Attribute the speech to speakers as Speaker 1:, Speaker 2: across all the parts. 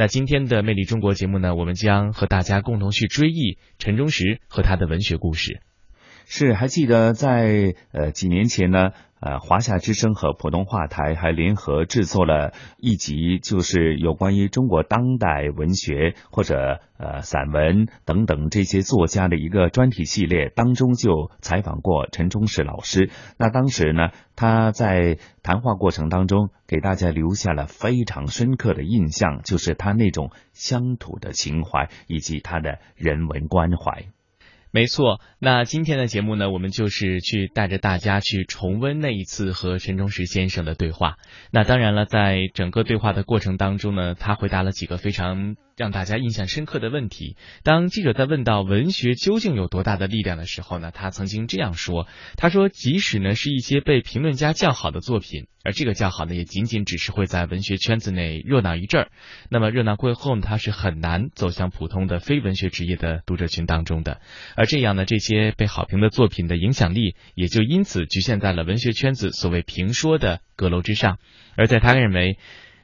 Speaker 1: 那今天的《魅力中国》节目呢，我们将和大家共同去追忆陈忠实和他的文学故事。
Speaker 2: 是，还记得在呃几年前呢？呃，华夏之声和普通话台还联合制作了一集，就是有关于中国当代文学或者呃散文等等这些作家的一个专题系列，当中就采访过陈忠实老师。那当时呢，他在谈话过程当中给大家留下了非常深刻的印象，就是他那种乡土的情怀以及他的人文关怀。
Speaker 1: 没错，那今天的节目呢，我们就是去带着大家去重温那一次和陈忠实先生的对话。那当然了，在整个对话的过程当中呢，他回答了几个非常。让大家印象深刻的问题。当记者在问到文学究竟有多大的力量的时候呢，他曾经这样说：“他说，即使呢是一些被评论家叫好的作品，而这个叫好呢，也仅仅只是会在文学圈子内热闹一阵儿。那么热闹过后呢，他是很难走向普通的非文学职业的读者群当中的。而这样呢，这些被好评的作品的影响力也就因此局限在了文学圈子所谓评说的阁楼之上。而在他认为，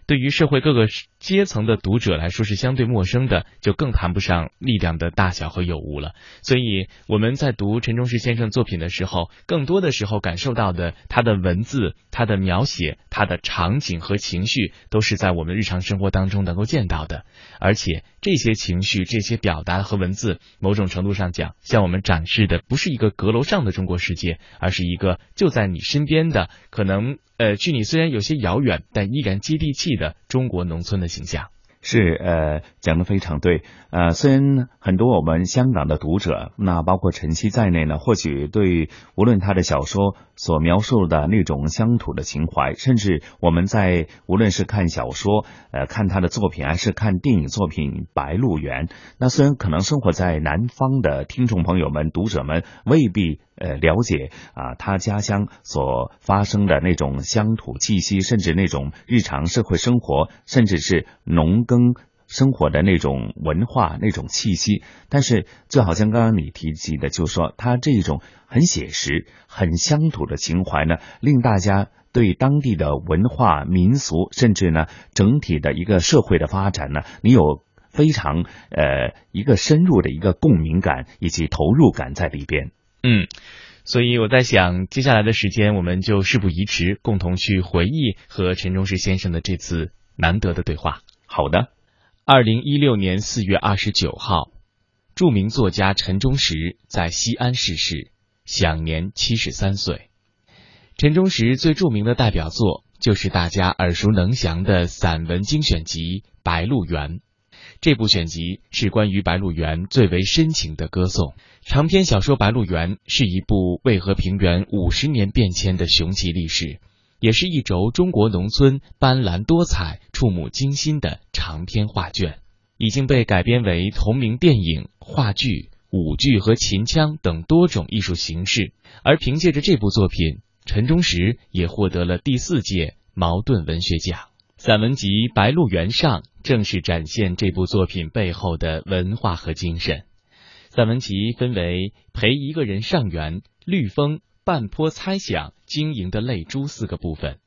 Speaker 1: 对于社会各个。”阶层的读者来说是相对陌生的，就更谈不上力量的大小和有无了。所以我们在读陈忠实先生作品的时候，更多的时候感受到的他的文字、他的描写、他的场景和情绪，都是在我们日常生活当中能够见到的。而且这些情绪、这些表达和文字，某种程度上讲，向我们展示的不是一个阁楼上的中国世界，而是一个就在你身边的，可能呃距你虽然有些遥远，但依然接地气的中国农村的。形象
Speaker 2: 是呃讲的非常对呃虽然很多我们香港的读者那包括晨曦在内呢，或许对无论他的小说所描述的那种乡土的情怀，甚至我们在无论是看小说呃看他的作品，还是看电影作品《白鹿原》，那虽然可能生活在南方的听众朋友们读者们未必。呃，了解啊，他家乡所发生的那种乡土气息，甚至那种日常社会生活，甚至是农耕生活的那种文化、那种气息。但是，就好像刚刚你提及的，就说他这种很写实、很乡土的情怀呢，令大家对当地的文化、民俗，甚至呢整体的一个社会的发展呢，你有非常呃一个深入的一个共鸣感以及投入感在里边。
Speaker 1: 嗯，所以我在想，接下来的时间，我们就事不宜迟，共同去回忆和陈忠实先生的这次难得的对话。
Speaker 2: 好的，
Speaker 1: 二零一六年四月二十九号，著名作家陈忠实在西安逝世，享年七十三岁。陈忠实最著名的代表作就是大家耳熟能详的散文精选集《白鹿原》。这部选集是关于白鹿原最为深情的歌颂。长篇小说《白鹿原》是一部渭河平原五十年变迁的雄奇历史，也是一轴中国农村斑斓多彩、触目惊心的长篇画卷，已经被改编为同名电影、话剧、舞剧和秦腔等多种艺术形式。而凭借着这部作品，陈忠实也获得了第四届茅盾文学奖。散文集《白鹿原上》正是展现这部作品背后的文化和精神。散文集分为《陪一个人上园》《绿风》《半坡猜想》《晶莹的泪珠》四个部分，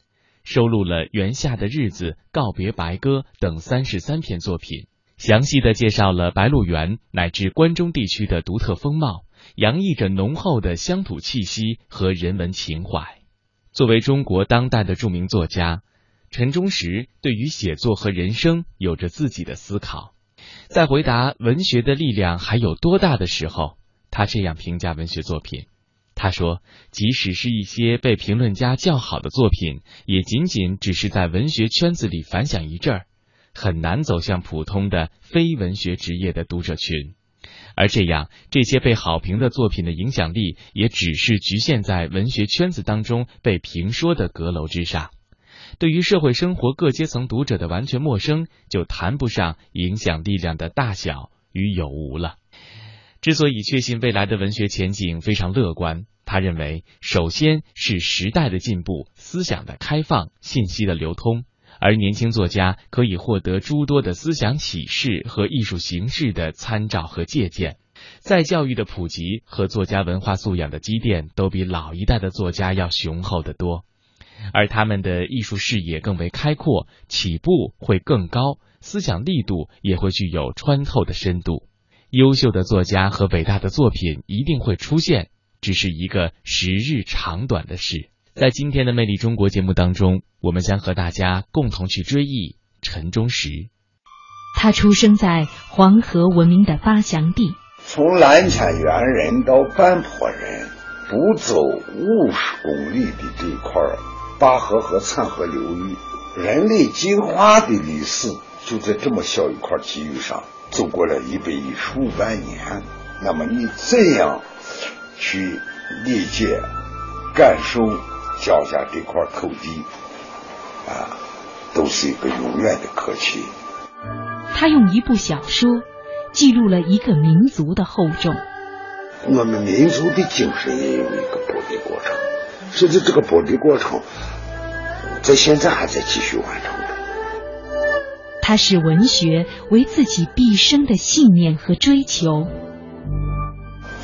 Speaker 1: 收录了《园下的日子》《告别白鸽》等三十三篇作品，详细的介绍了白鹿原乃至关中地区的独特风貌，洋溢着浓厚的乡土气息和人文情怀。作为中国当代的著名作家。陈忠实对于写作和人生有着自己的思考，在回答文学的力量还有多大的时候，他这样评价文学作品：他说，即使是一些被评论家叫好的作品，也仅仅只是在文学圈子里反响一阵儿，很难走向普通的非文学职业的读者群。而这样，这些被好评的作品的影响力，也只是局限在文学圈子当中被评说的阁楼之上。对于社会生活各阶层读者的完全陌生，就谈不上影响力量的大小与有无了。之所以确信未来的文学前景非常乐观，他认为，首先是时代的进步、思想的开放、信息的流通，而年轻作家可以获得诸多的思想启示和艺术形式的参照和借鉴。在教育的普及和作家文化素养的积淀，都比老一代的作家要雄厚得多。而他们的艺术视野更为开阔，起步会更高，思想力度也会具有穿透的深度。优秀的作家和伟大的作品一定会出现，只是一个时日长短的事。在今天的《魅力中国》节目当中，我们将和大家共同去追忆陈忠实。
Speaker 3: 他出生在黄河文明的发祥地，
Speaker 4: 从蓝田猿人到半坡人，不走五十公里的这块灞河和灿河流域，人类进化的历史就在这么小一块地域上。走过了一百一十五万年，那么你怎样去理解、感受脚下这块土地啊，都是一个永远的课题。
Speaker 3: 他用一部小说记录了一个民族的厚重。
Speaker 4: 我们民族的精神也有一个甚至这个剥离过程在现在还在继续完成着。
Speaker 3: 他视文学为自己毕生的信念和追求。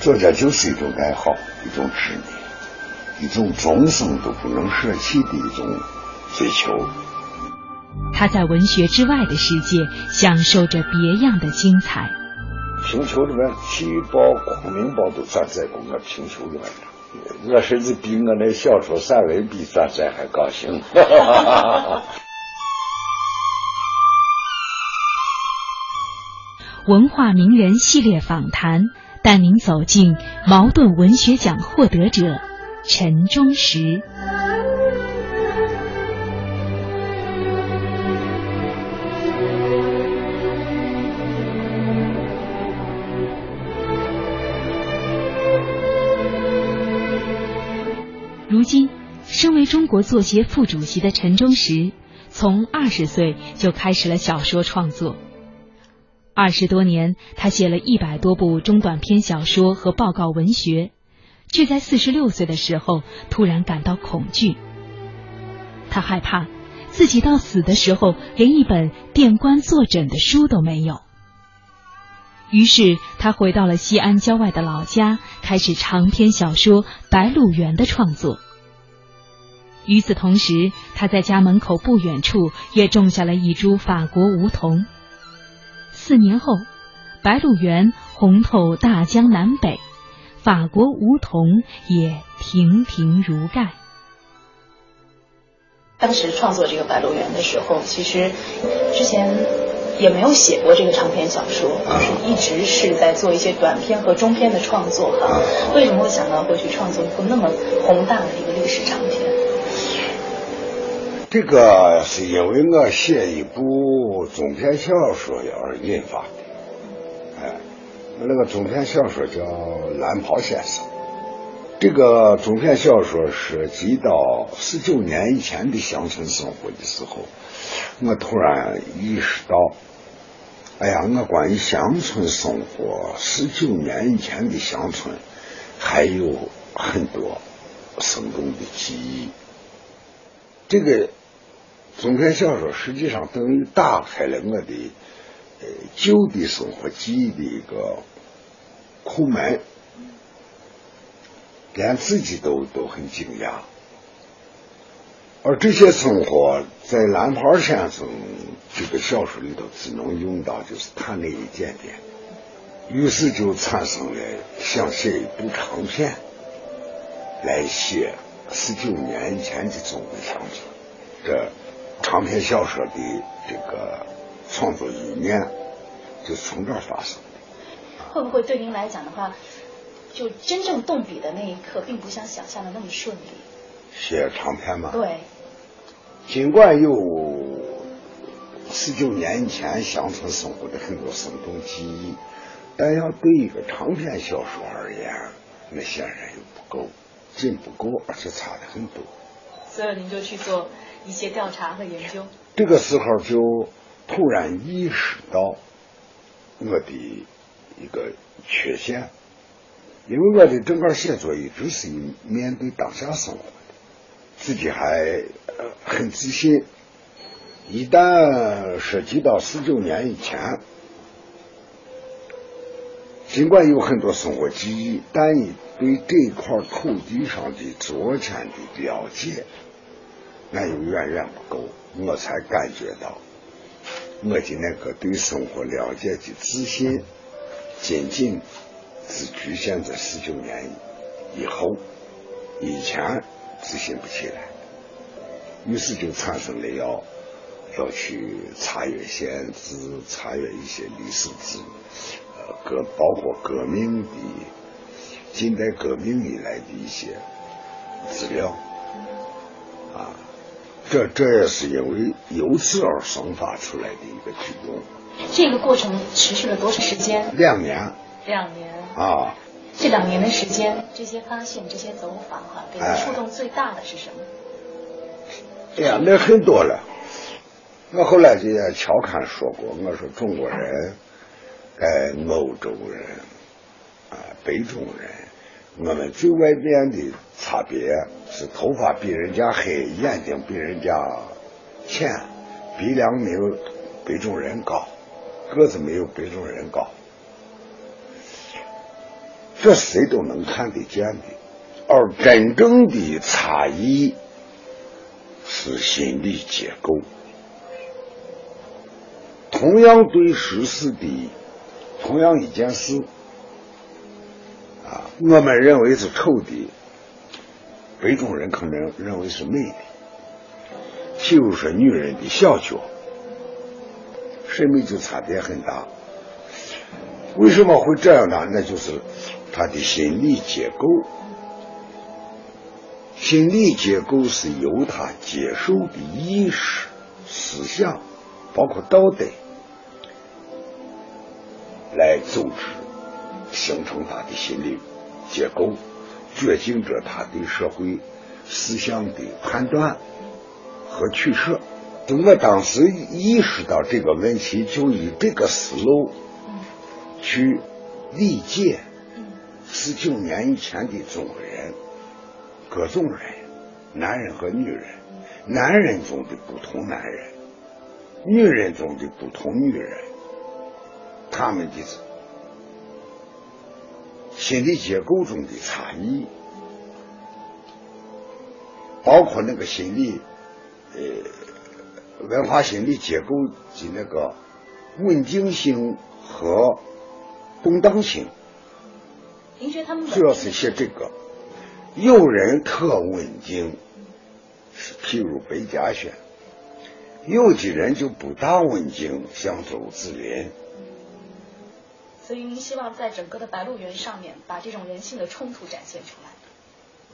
Speaker 4: 作家就是一种爱好，一种执念，一种终生都不能舍弃的一种追求。
Speaker 3: 他在文学之外的世界享受着别样的精彩。
Speaker 4: 平球里面体育报、昆明宝都站在过我平丘的文章，我甚至比我那小说散文比转载还高兴。
Speaker 3: 文化名人系列访谈，带您走进茅盾文学奖获得者陈忠实。中国作协副主席的陈忠实，从二十岁就开始了小说创作。二十多年，他写了一百多部中短篇小说和报告文学，却在四十六岁的时候突然感到恐惧。他害怕自己到死的时候连一本垫棺坐诊的书都没有。于是，他回到了西安郊外的老家，开始长篇小说《白鹿原》的创作。与此同时，他在家门口不远处也种下了一株法国梧桐。四年后，白鹿原红透大江南北，法国梧桐也亭亭如盖。
Speaker 5: 当时创作这个《白鹿原》的时候，其实之前也没有写过这个长篇小说，就是一直是在做一些短篇和中篇的创作哈。为什么会想到会去创作一部那么宏大的一个历史长篇？
Speaker 4: 这个是因为我写一部中篇小说而引发的，哎，那个中篇小说叫《蓝袍先生》。这个中篇小说涉及到十九年以前的乡村生活的时候，我突然意识到，哎呀，我关于乡村生活十九年以前的乡村还有很多生动的记忆。这个。中篇小说实际上等于打开了我的呃旧的生活记忆的一个库门，连自己都都很惊讶。而这些生活在蓝袍先生这个小说里头只能用到就是他那一点点，于是就产生了想写一部长篇来写十九年前的中国乡村这。长篇小说的这个创作理念，就是从这儿发生的。
Speaker 5: 会不会对您来讲的话，就真正动笔的那一刻，并不像想象的那么顺利？
Speaker 4: 写长篇嘛。
Speaker 5: 对。
Speaker 4: 尽管有十九年以前乡村生活的很多生动记忆，但要对一个长篇小说而言，那显然又不够，仅不够，而且差的很多。
Speaker 5: 所以您就去做。一些调查和研究，
Speaker 4: 这个时候就突然意识到我的一个缺陷，因为我的整个写作一直是面对当下生活的，自己还很自信，一旦涉及到四九年以前，尽管有很多生活记忆，但你对这块土地上的昨天的了解。那又远远不够，我才感觉到我的那个对生活了解的自信，仅仅只局限在十九年以后，以前自信不起来，于是就产生了要要去查阅先知，查阅一些历史资，料，革包括革命的近代革命以来的一些资料，啊。这这也是因为由此而生发出来的一个举动。
Speaker 5: 这个过程持续了多长时间？
Speaker 4: 两年。
Speaker 5: 两年。
Speaker 4: 啊。
Speaker 5: 这两年的时间，这些发现、这些走访，哈，给你触动最大的是什么？
Speaker 4: 哎呀，那很多了。我后来就也调侃说过，我说中国人洲人啊，北中人，我们最外边的差别。是头发比人家黑，眼睛比人家浅，鼻梁没有北中人高，个子没有北中人高，这谁都能看得见的。而真正的差异是心理结构。同样对时事的，同样一件事，啊，我们认为是丑的。北中人可能认为是美的，譬如说女人的小脚，审美就差别很大。为什么会这样呢？那就是他的心理结构，心理结构是由他接受的意识、思想，包括道德来组织，形成他的心理结构。决定着他对社会思想的判断和取舍。就我当时意识到这个问题，就以这个思路去理解十九年以前的中国人，各种人，男人和女人，男人中的不同男人，女人中的不同女人，他们的。心理结构中的差异，包括那个心理，呃，文化心理结构的那个稳定性和动荡性。
Speaker 5: 您觉得他们
Speaker 4: 主要是写这个，有人特稳定，譬如北家轩；有的人就不大稳定，像周子林。
Speaker 5: 所以您希望在整个的《白鹿原》上面把这种人性的冲突展现出来。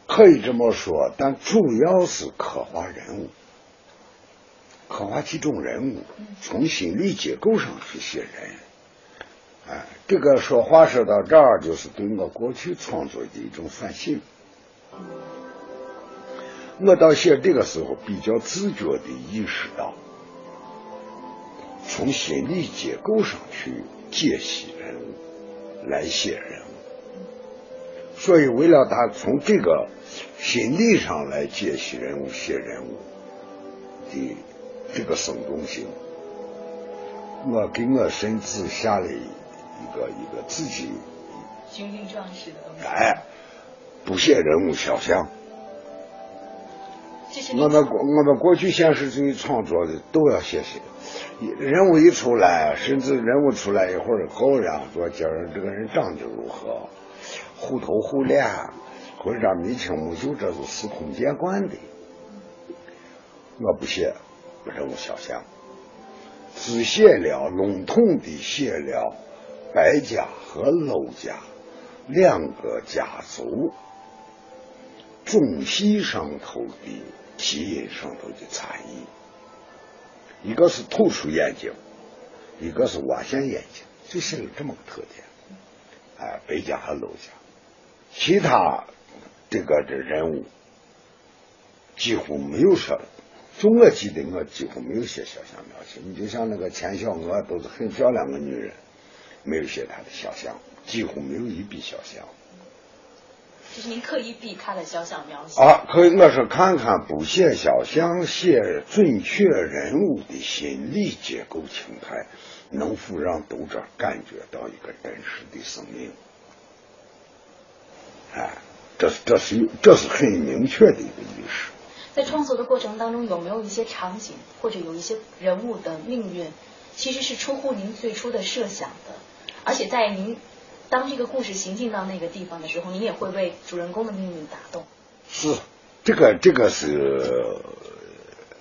Speaker 4: 可以这么说，但主要是刻画人物，刻画几种人物，从心理结构上去写人。哎，这个说话说到这儿，就是对我过去创作的一种反省。我到写这个时候，比较自觉的意识到，从心理结构上去解析。来写人物，所以为了他从这个心理上来解析人物、写人物的这个生动性，我给我孙子下了一个一个自己
Speaker 5: 雄心壮志的东西。
Speaker 4: 哎，不写人物肖像。我们过我们过去现实主义创作的都要写写人物一出来，甚至人物出来一会儿后，然后说今儿这个人长得如何，虎头虎脸，或者眉清目秀，这是司空见惯的。我不写人物肖像，只写了笼统的写了白家和娄家两个家族中戏上头的。基因上头的差异，一个是突出眼睛，一个是挖陷眼睛，就写了这么个特点。哎，北家和娄家，其他这个这人物几乎没有说，就我记得我几乎没有写肖像描写。你就像那个钱小娥，都是很漂亮的女人，没有写她的肖像，几乎没有一笔肖像。
Speaker 5: 就是您刻意避开了肖像描写啊？
Speaker 4: 可以，我是看看不写肖像，写准确人物的心理结构情态，能否让读者感觉到一个真实的生命？哎，这是这是这是很明确的一个意识。
Speaker 5: 在创作的过程当中，有没有一些场景或者有一些人物的命运，其实是出乎您最初的设想的，而且在您当这个故事行进到那个地方的时候，你也会被主人公的命运打动。
Speaker 4: 是，这个这个是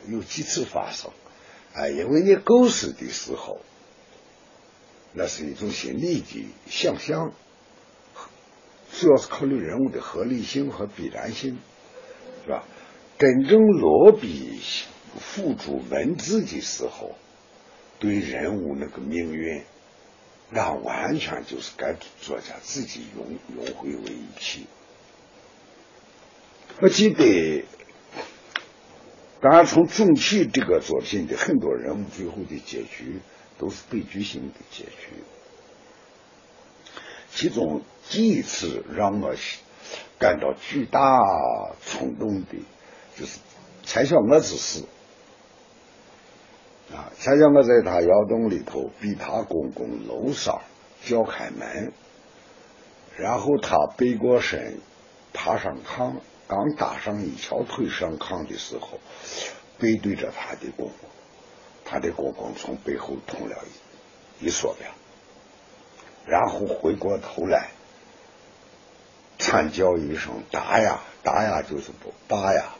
Speaker 4: 有几次发生，啊，因为你构思的时候，那是一种心理的想象，主要是考虑人物的合理性和必然性，是吧？真正落笔付诸文字的时候。对人物那个命运，那完全就是跟作家自己融融汇为一体。我记得，当然从总体这个作品的很多人物最后的结局都是悲剧性的结局。其中第一次让我感到巨大冲动的，就是蔡小娥之死。啊！想想我在他窑洞里头，比他公公楼上叫开门，然后他背过身，爬上炕，刚搭上一条腿上炕的时候，背对着他的公公，他的公公从背后捅了一一梭子，然后回过头来，惨叫一声“打呀打呀”，就是不打呀。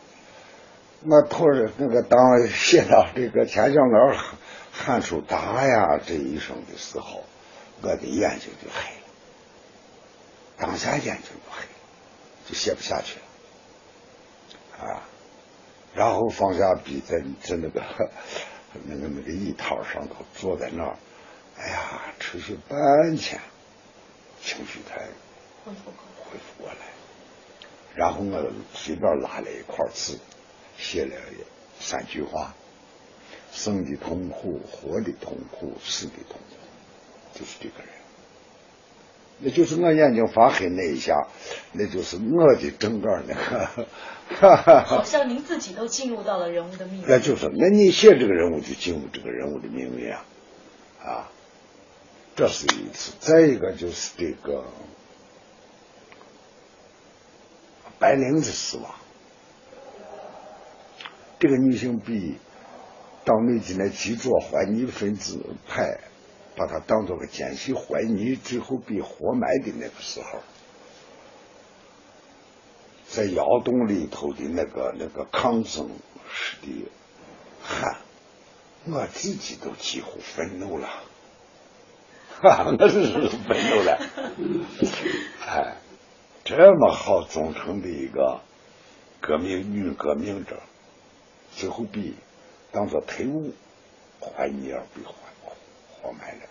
Speaker 4: 我突然那个当写到这个天降老喊出“打呀”这一声的时候，我的眼睛就黑了，当下眼睛就黑了，就写不下去了啊。然后放下笔，在在那个那个那个椅套上头坐在那儿，哎呀，持续半天，情绪才恢复过来。然后我随便拉了一块字。写了三句话：生的痛苦，活的痛苦，死的痛苦，就是这个人。那就是我眼睛发黑那一下，那就是我的整个那个。
Speaker 5: 好像您自己都进入到了人物的命运。
Speaker 4: 那就是，那你写这个人物就进入这个人物的命运啊，啊，这是一次。再一个就是这个白灵的死亡。这个女性被党内的那极左怀疑分子派把她当做个奸细怀疑，最后被活埋的那个时候，在窑洞里头的那个那个抗争式的喊，我自己都几乎愤怒了，哈，我是愤怒了，哎，这么好忠诚的一个革命女革命者。最后被当做陪物，怀疑而被活活埋了。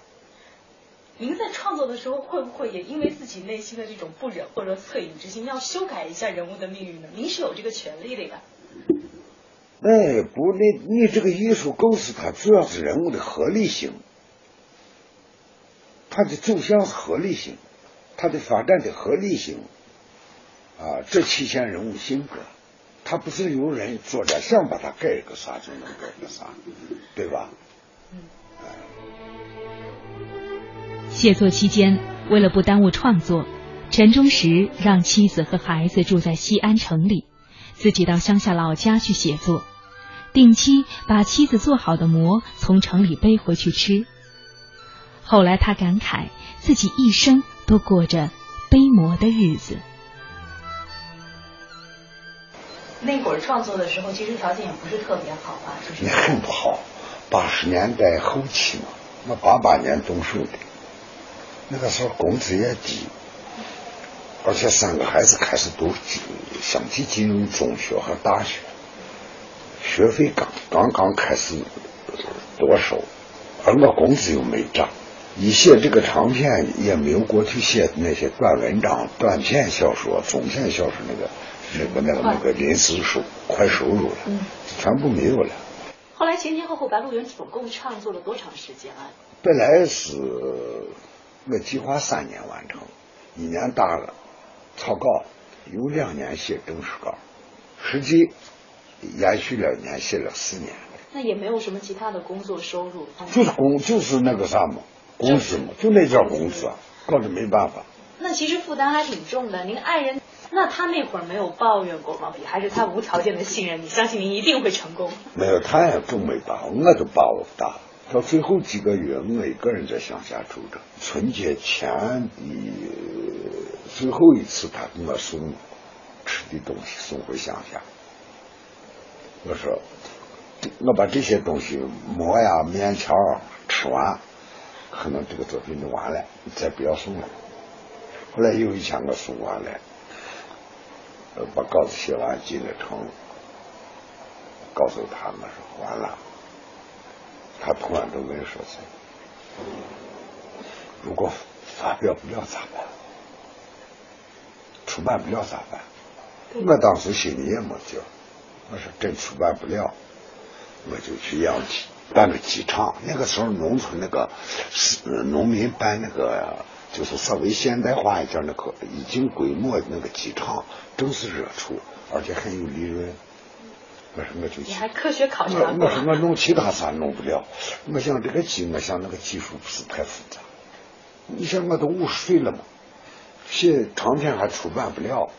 Speaker 5: 您在创作的时候，会不会也因为自己内心的这种不忍或者恻隐之心，要修改一下人物的命运呢？您是有这个权利的呀。
Speaker 4: 哎，不，那你这个艺术构思，它主要是人物的合理性，它的走向是合理性，它的发展的合理性，啊，这体现人物性格。他不是有人作者想把它改个啥就能改个啥，对吧？
Speaker 3: 嗯写作期间，为了不耽误创作，陈忠实让妻子和孩子住在西安城里，自己到乡下老家去写作，定期把妻子做好的馍从城里背回去吃。后来他感慨，自己一生都过着背馍的日子。
Speaker 5: 那会儿创作的时候，其实条件也不是特别好吧？就是
Speaker 4: 也很不好。八十年代后期嘛，我八八年动手的，那个时候工资也低，而且三个孩子开始都相继进入中学和大学，学费刚刚刚开始多收，而我工资又没涨，一写这个长篇也没有过去写的那些短文章、短篇小说、中篇小说那个。那个那个那个临时收快收入了，全部没有了。
Speaker 5: 后来前前后后，《白鹿原》总共创作了多长时间啊？
Speaker 4: 本来是我计划三年完成，一年打了草稿，有两年写正式稿，实际延续了一年，写了四年。
Speaker 5: 那也没有什么其他的工作收入？
Speaker 4: 就是工，就是那个啥嘛，工资嘛，就那点工资，搞得没办法。
Speaker 5: 那其实负担还挺重的，您爱人。那他那会儿没有抱怨过吗？还是他无条件的信任你，相信您一定会成功？
Speaker 4: 没有，他也不没抱，我都抱不大。到最后几个月，我一个人在乡下住着。春节前的最后一次，他给我送吃的东西送回乡下。我说，我把这些东西馍呀、面条吃完，可能这个作品就完了，再不要送了。后来有一天我送完了，把稿子写完进了城，告诉他们说完了。他突然就跟说：“是，如果发表不了咋办？出版不了咋办？”我当时心里也没底我说：“真出版不了，我就去养鸡，办个鸡场。那个时候，农村那个农民办那个，就是稍微现代化一点那个已经规模那个机场，正是热处，而且很有利润。”我说我就
Speaker 5: 你还科学考察
Speaker 4: 我我说我弄其他啥弄不了，我想这个技，我想那个技术不是太复杂。你想我都五十岁了嘛，写长篇还出版不了，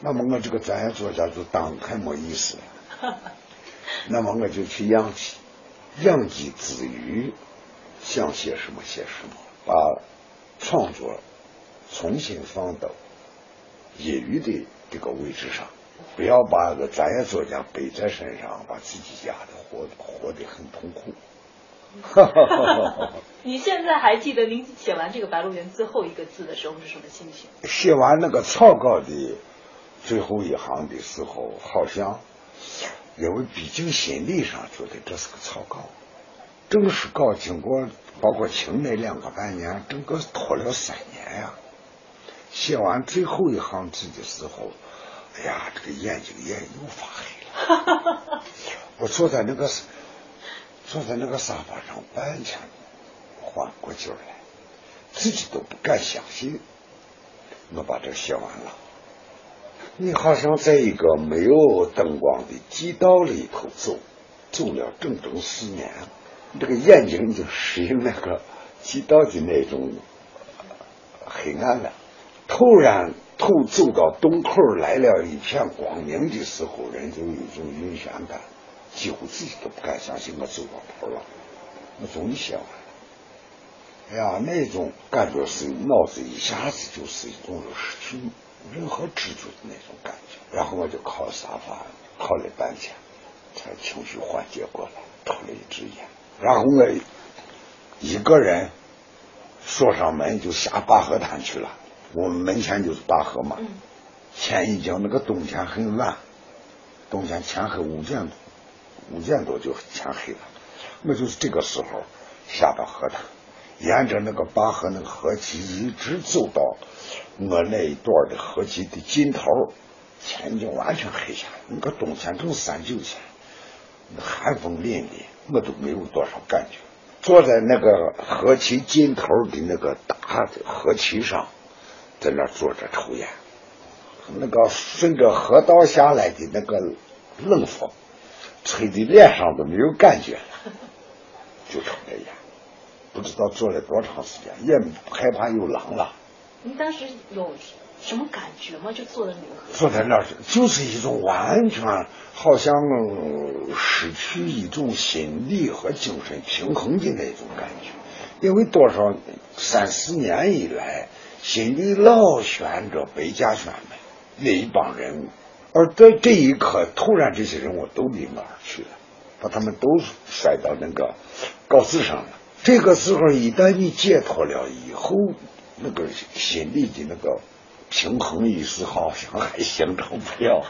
Speaker 4: 那么我这个专业作家就当太没意思了。那么我就去养鸡，养鸡之余想写什么写什么，把创作重新放到业余的这个位置上。不要把个专业作家背在身上，把自己压的活活得很痛苦。
Speaker 5: 你现在还记得您写完这个《白鹿原》最后一个字的时候是什么心情？
Speaker 4: 写完那个草稿的最后一行的时候，好像因为毕竟心理上觉得这是个草稿，正式稿经过包括清那两个半年，整个拖了三年呀。写完最后一行字的时候。哎呀，这个眼睛眼又发黑了。我坐在那个坐在那个沙发上半天，缓过劲来，自己都不敢相信，我把这写完了。你好像在一个没有灯光的地道里头走，走了整整四年，这个眼睛已经适应那个极道的那种黑暗了。突然。头走到洞口来了一片光明的时候，人就有一种晕眩感，几乎自己都不敢相信我走到头了，我终于写完了。哎呀，那种感觉是脑子一下子就是一种失去任何知觉的那种感觉。然后我就靠沙发靠了半天，才情绪缓解过来，抽了一支烟。然后我一个人锁上门就下灞河滩去了。我们门前就是大河嘛，天已经那个冬天很晚，冬天天黑五点多，五点多就天黑了。我就是这个时候下到河滩，沿着那个灞河那个河堤一直走到我那一段的河堤的尽头，天已经完全黑下来。那个冬天正三九天，寒风凛凛，我都没有多少感觉。坐在那个河堤尽头的那个大的河堤上。在那坐着抽烟，那个顺着河道下来的那个冷风，吹的脸上都没有感觉了，就抽着烟，不知道坐了多长时间，也害怕有狼了。
Speaker 5: 你当时有什么感觉吗？就坐在那个
Speaker 4: 坐在那儿，就是一种完全好像失去一种心理和精神平衡的那种感觉，因为多少三四年以来。心里老悬着白嘉轩们那一帮人物，而在这一刻，突然这些人物都离我而去了，把他们都摔到那个稿子上了。这个时候，一旦你解脱了以后，那个心里的那个平衡意识好像还形成不了，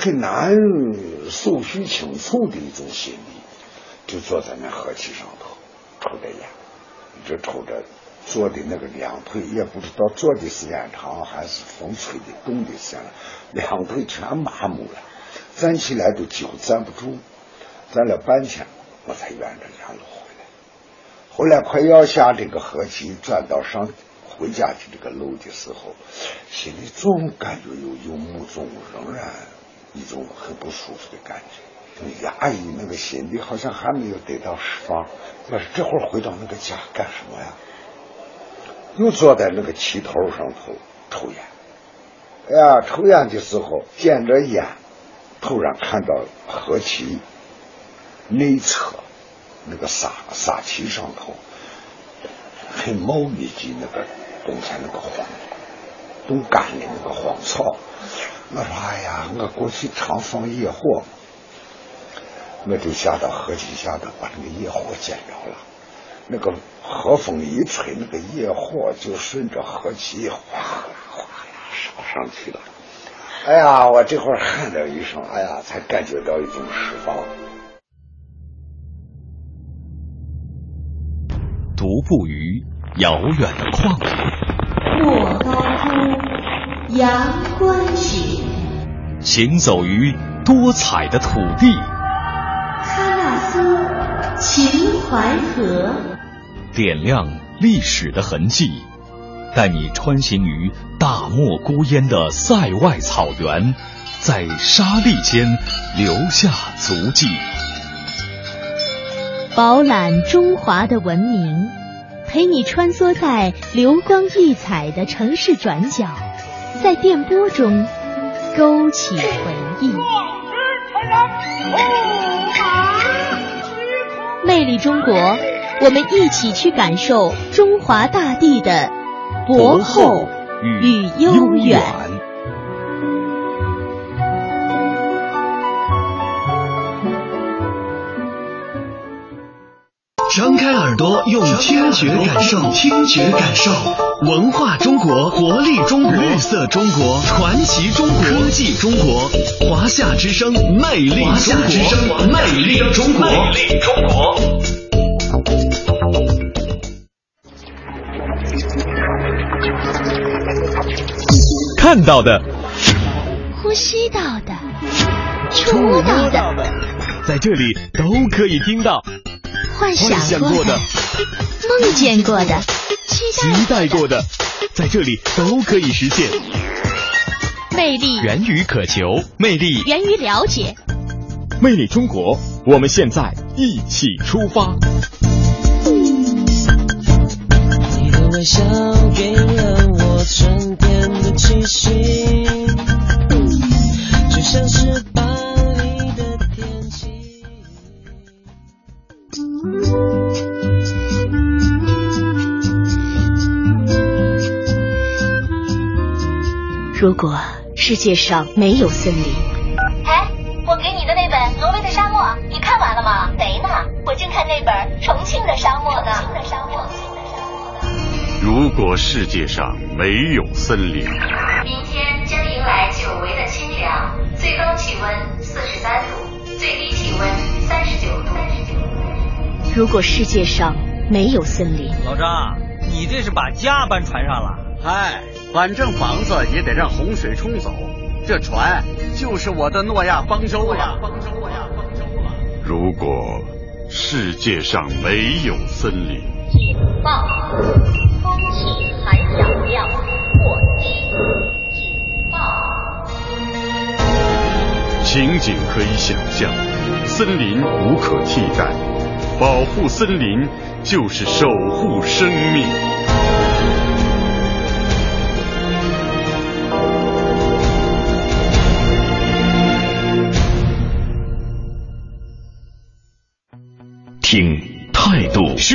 Speaker 4: 很难手续清楚的一种心理，就坐在那河堤上头抽着烟，一直抽着。坐的那个两腿也不知道坐的时间长还是风吹的冻的时间，两腿全麻木了，站起来都几乎站不住，站了半天我才沿着原路回来。后来快要下这个河堤，转到上回家的这个路的时候，心里总感觉有有某种仍然一种很不舒服的感觉，压抑那个心里好像还没有得到释放。我说这会儿回到那个家干什么呀？又坐在那个旗头上头抽烟，哎呀，抽烟的时候点着烟，突然看到河堤内侧那个沙沙旗上头，很茂密的那个冬天那个荒，冬干的那个荒草。我说哎呀，我过去常放野火，我就下到河底下的把那个野火捡着了。那个河风一吹，那个野火就顺着河堤哗啦哗啦烧上去了。哎呀，我这会儿喊了一声，哎呀，才感觉到一种释放。
Speaker 6: 独步于遥远的旷野，
Speaker 7: 莫高窟阳关雪，
Speaker 6: 行走于多彩的土地，
Speaker 7: 喀纳斯秦淮河，
Speaker 6: 点亮历史的痕迹，带你穿行于大漠孤烟的塞外草原，在沙砾间留下足迹。
Speaker 8: 饱览中华的文明，陪你穿梭在流光溢彩的城市转角，在电波中勾起回忆。魅力中国，我们一起去感受中华大地的博厚与悠远。
Speaker 9: 张开耳朵，用听觉感受，听觉感受文化中国，活力中国，绿色中国，传奇中国，科技中国，华夏之声，魅力中国，华夏之声，魅力中国，魅力中国。
Speaker 6: 看到的，
Speaker 8: 呼吸到的，
Speaker 6: 触摸到的，在这里都可以听到。
Speaker 8: 幻想
Speaker 6: 过的、
Speaker 8: 梦见过的、
Speaker 6: 期待过的，在这里都可以实现。
Speaker 8: 魅力
Speaker 6: 源于渴求，魅力
Speaker 8: 源于了解。
Speaker 6: 魅力中国，我们现在一起出发。
Speaker 10: 你的微笑给了我春天的气息，就像是
Speaker 8: 如果世界上没有森林，
Speaker 11: 哎，我给你的那本《挪威的沙漠》，你看完了吗？没呢，我正看那本《重庆的沙漠》呢。重庆的沙漠。
Speaker 12: 如果世界上没有森林，
Speaker 11: 明天将迎来久违的清凉，最高气温四十三度，最低气温三十九度。
Speaker 8: 如果世界上没有森林，
Speaker 13: 老张，你这是把家搬船上了？
Speaker 14: 嗨，反正房子也得让洪水冲走，这船就是我的诺亚方舟呀！方舟呀，方舟了。
Speaker 12: 如果世界上没有森林，
Speaker 11: 警报，空气含氧量过低。警报。
Speaker 12: 情景可以想象，森林无可替代，保护森林就是守护生命。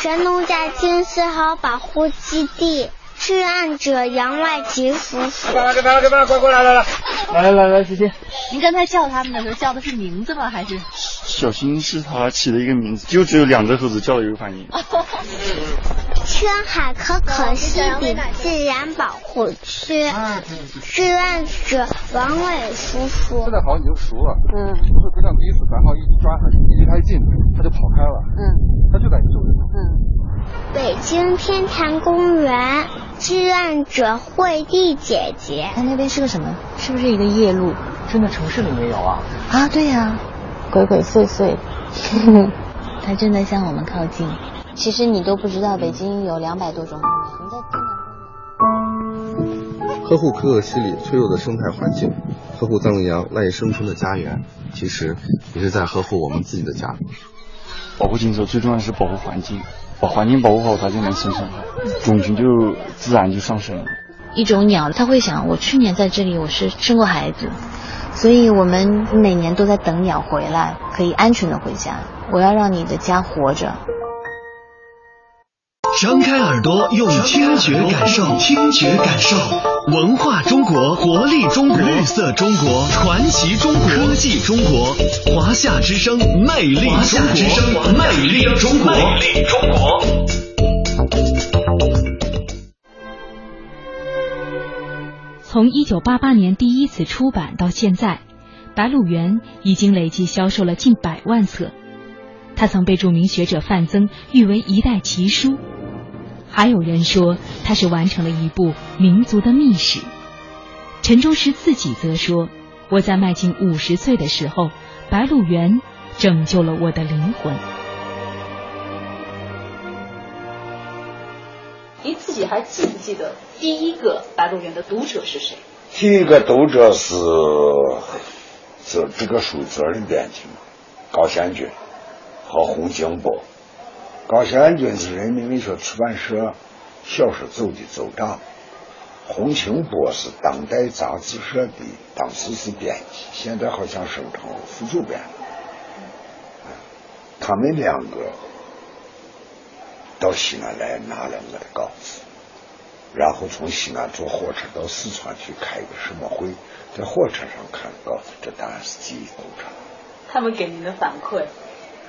Speaker 15: 神农架金丝猴保护基地，志愿者杨外吉
Speaker 16: 叔叔。快过来，来来，来来来，姐姐。
Speaker 17: 您刚才叫他们的时候叫的是名字吗？还是？
Speaker 18: 小新是他起的一个名字，就只有两只猴子叫的有反应。
Speaker 15: 青海可可西里自然保护区，志愿者王伟叔叔。
Speaker 19: 现在好像已经熟了，嗯，不是不像第一次，咱好一抓它，离它一近，它就跑开了，嗯，它就在你周围。
Speaker 15: 嗯。北京天坛公园志愿者惠弟姐姐。
Speaker 17: 它那边是个什么？是不是一个夜路？
Speaker 19: 真的城市里面有啊？
Speaker 17: 啊，对呀、啊，鬼鬼祟祟，
Speaker 16: 它正在向我们靠近。
Speaker 17: 其实你都不知道，北京有两百多种公园。你在
Speaker 20: 呵护可可西里脆弱的生态环境，呵护藏羚羊赖以生存的家园，其实也是在呵护我们自己的家。
Speaker 18: 保护景色最重要的是保护环境，把环境保护好，它就能生存好，种群就自然就上升了。
Speaker 17: 一种鸟，它会想：我去年在这里，我是生过孩子，所以我们每年都在等鸟回来，可以安全的回家。我要让你的家活着。
Speaker 9: 张开耳朵，用听觉感受，听觉感受文化中国，活力中国，绿色中国，传奇中国，科技中国，华夏之声，魅力中国，华夏之声，魅力中国，魅力中国。
Speaker 3: 从一九八八年第一次出版到现在，《白鹿原》已经累计销售了近百万册。它曾被著名学者范增誉为一代奇书。还有人说，他是完成了一部民族的秘史。陈忠实自己则说：“我在迈进五十岁的时候，《白鹿原》拯救了我的灵魂。”
Speaker 5: 您自己还记不记得第一个《白鹿原》的读者是谁？
Speaker 4: 第一个读者是是这个书责任编辑嘛，高贤军和洪金波。高贤君是人民文学出版社小说组的组长，洪清波是当代杂志社的当时是编辑，现在好像升成副主编了。他们两个到西安来拿了我的稿子，然后从西安坐火车到四川去开个什么会，在火车上看稿子，这当然是记忆工程。
Speaker 5: 他们给您的反馈。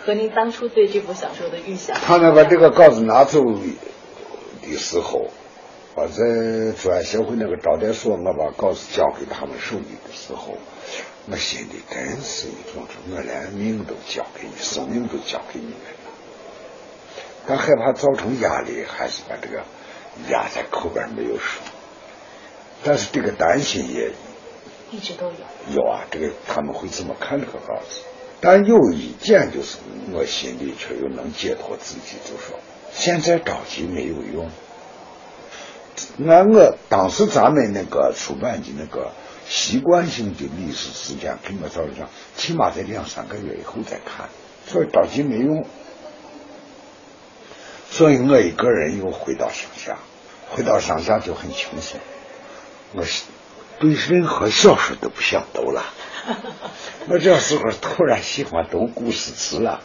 Speaker 5: 和您当初对这部小说的预想？
Speaker 4: 他们把这个稿子拿走的时候，我在专协会那个招待所，我把稿子交给他们手里的时候，我心里真是一种，我连命都交给你，生命都交给你们了。但害怕造成压力，还是把这个压在口边没有说。但是这个担心也
Speaker 5: 一直都有。
Speaker 4: 有啊，这个他们会怎么看这个稿子？但有一点就是，我心里却又能解脱自己，就说现在着急没有用。按我当时咱们那个出版的那个习惯性的历史时间，跟我早讲，起码在两三个月以后再看，所以着急没用。所以我一个人又回到乡下，回到乡下就很轻松，我是对任何小说都不想读了。我这时候突然喜欢读故事词了，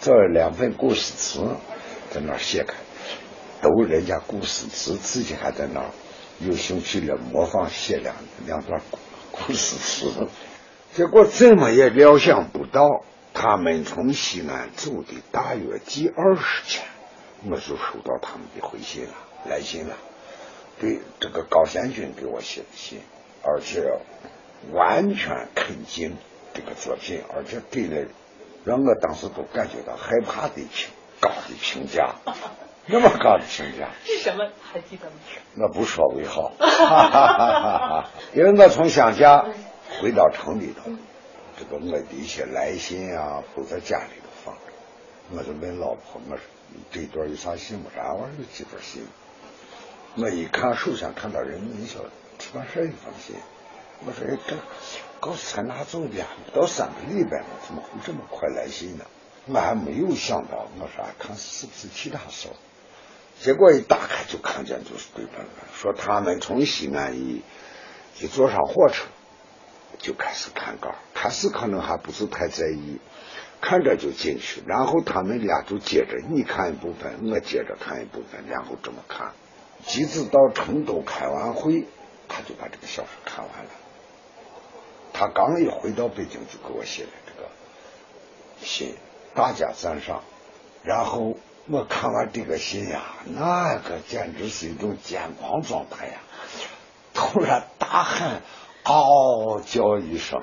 Speaker 4: 找了两本故事词在那儿写开，读人家故事词，自己还在那儿有兴趣的模仿写两两段故事词，结果怎么也料想不到，他们从西安走的大约第二十天，我就收到他们的回信了，来信了，对这个高贤军给我写的信，而且。完全肯定这个作品，而且给了让我当时都感觉到害怕的评高的评价，那么高的评价
Speaker 5: 是什么？还记得吗？
Speaker 4: 我不说为好，因为我从乡下回到城里头，这个我的一些来信啊都在家里头放着，我就问老婆，我说这段有啥信不？啥？我说有几封信。我一看，首先看到人民文学出版社一封信。我说：“，这告诉才拿走的，不到三个礼拜了，怎么会这么快来信呢？我还没有想到，我说看是不是其他事结果一打开就看见就是对本了，说他们从西安一一坐上火车就开始看稿，开始可能还不是太在意，看着就进去，然后他们俩就接着你看一部分，我接着看一部分，然后这么看，即使到成都开完会，他就把这个小说看完了。”他刚一回到北京，就给我写了这个信，大家赞赏。然后我看完这个信呀，那个简直是一种癫狂状态呀！突然大喊嗷叫一声，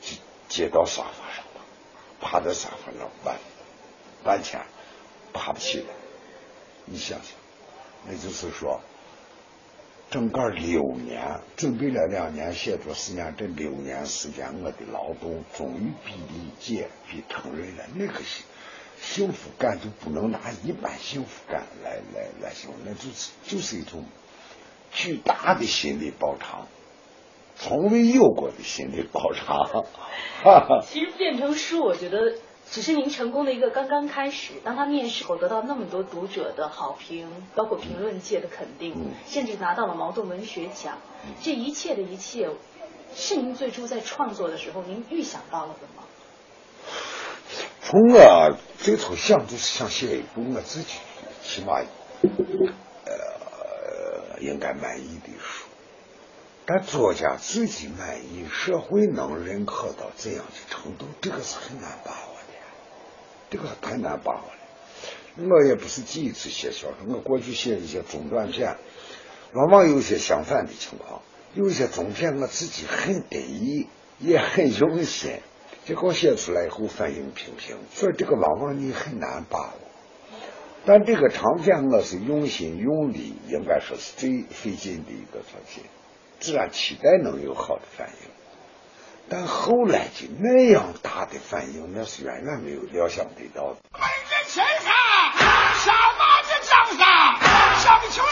Speaker 4: 就接到沙发上了，趴在沙发上半半天爬不起来。你想想，那就是说，整个六年，准备了两年写作，实际上这六年时间，我的劳动终于被理解、被承认了。那个幸幸福感就不能拿一般幸福感来来来形容，那就是就是一种巨大的心理饱尝，从未有过的心理饱尝。
Speaker 5: 其实变成书，我觉得。只是您成功的一个刚刚开始。当他面试后得到那么多读者的好评，包括评论界的肯定，甚至拿到了茅盾文学奖，这一切的一切，是您最初在创作的时候您预想到了的吗？
Speaker 4: 从我最初想就是想写一部我自己起码呃应该满意的书，但作家自己满意，社会能认可到这样的程度，这个是很难把握。这个太难把握了。我也不是第一次写小说，我过去写一些中短篇，往往有些相反的情况。有些中篇我自己很得意，也很用心，结果写出来以后反应平平。所以这个往往你很难把握。但这个长篇我是用心用力，应该说是最费劲的一个作品，自然期待能有好的反应。但后来的那样大的反应，那是远远没有料想得到的。
Speaker 21: 本人前上，下马的帐上，上求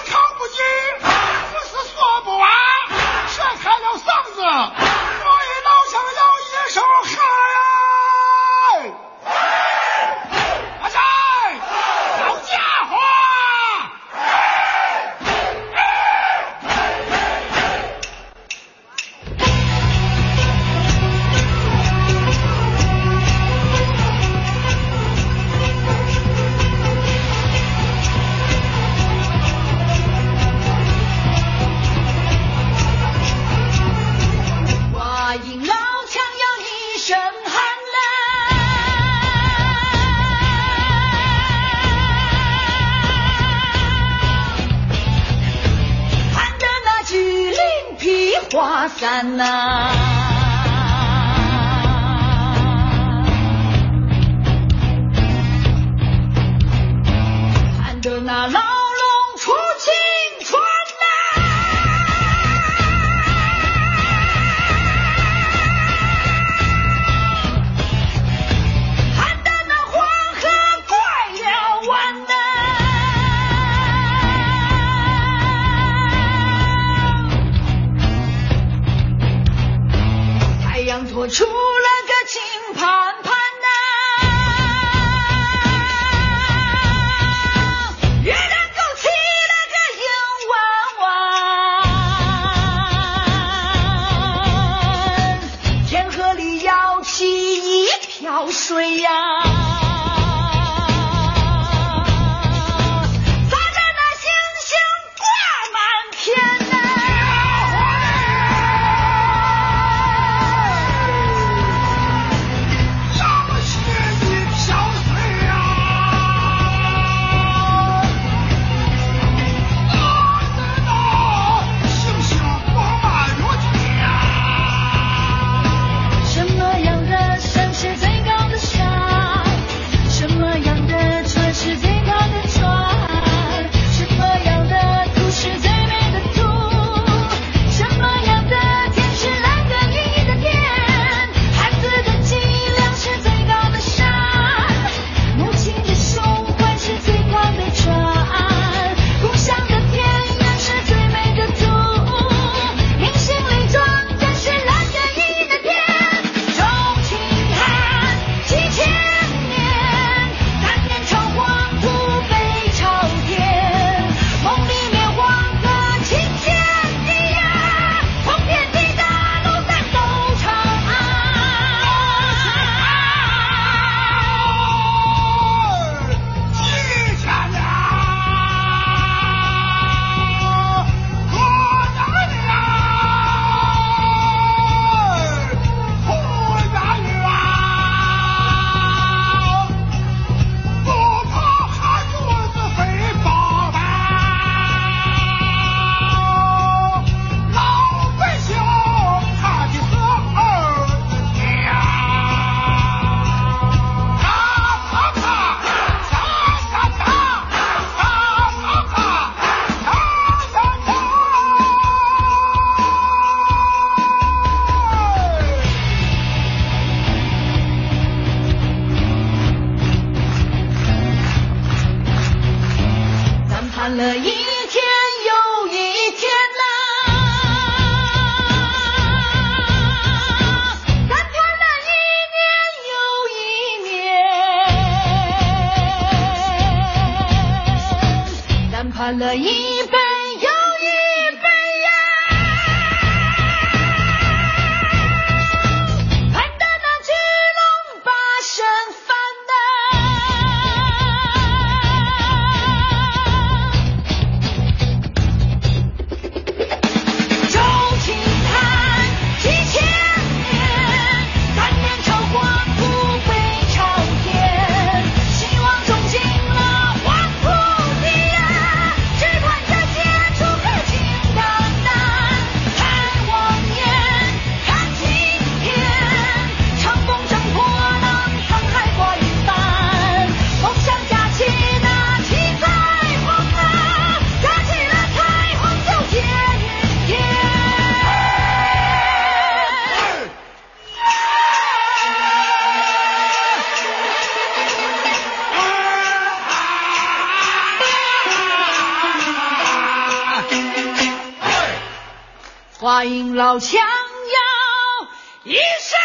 Speaker 21: 老腔要一声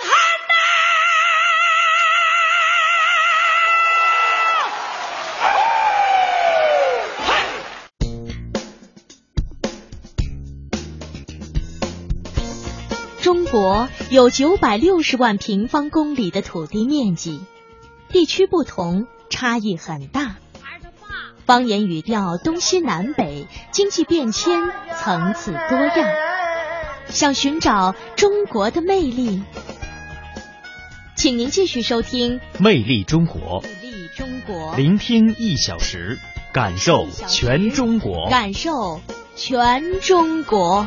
Speaker 21: 喊
Speaker 8: 中国有九百六十万平方公里的土地面积，地区不同，差异很大。方言语调东西南北，经济变迁层次多样。想寻找中国的魅力，请您继续收听《
Speaker 1: 魅力中国》，
Speaker 8: 魅力中国，
Speaker 1: 聆听一小时，感受全中国。
Speaker 8: 感受全中国。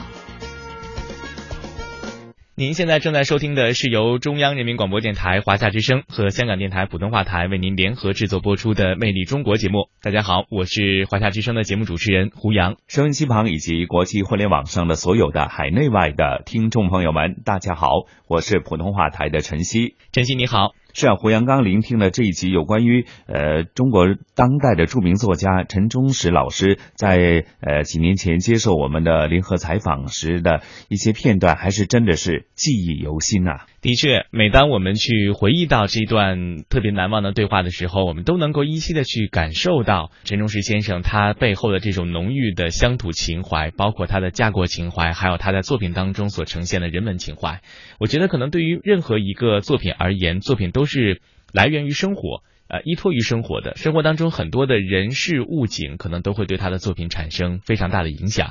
Speaker 1: 您现在正在收听的是由中央人民广播电台华夏之声和香港电台普通话台为您联合制作播出的《魅力中国》节目。大家好，我是华夏之声的节目主持人胡杨。
Speaker 2: 收音机旁以及国际互联网上的所有的海内外的听众朋友们，大家好，我是普通话台的陈曦。
Speaker 1: 陈曦你好。
Speaker 2: 是啊，胡杨刚聆听了这一集有关于呃中国当代的著名作家陈忠实老师在呃几年前接受我们的联合采访时的一些片段，还是真的是记忆犹新啊。
Speaker 1: 的确，每当我们去回忆到这段特别难忘的对话的时候，我们都能够依稀的去感受到陈忠实先生他背后的这种浓郁的乡土情怀，包括他的家国情怀，还有他在作品当中所呈现的人文情怀。我觉得可能对于任何一个作品而言，作品都是来源于生活。呃，依托于生活的生活当中，很多的人事物景可能都会对他的作品产生非常大的影响。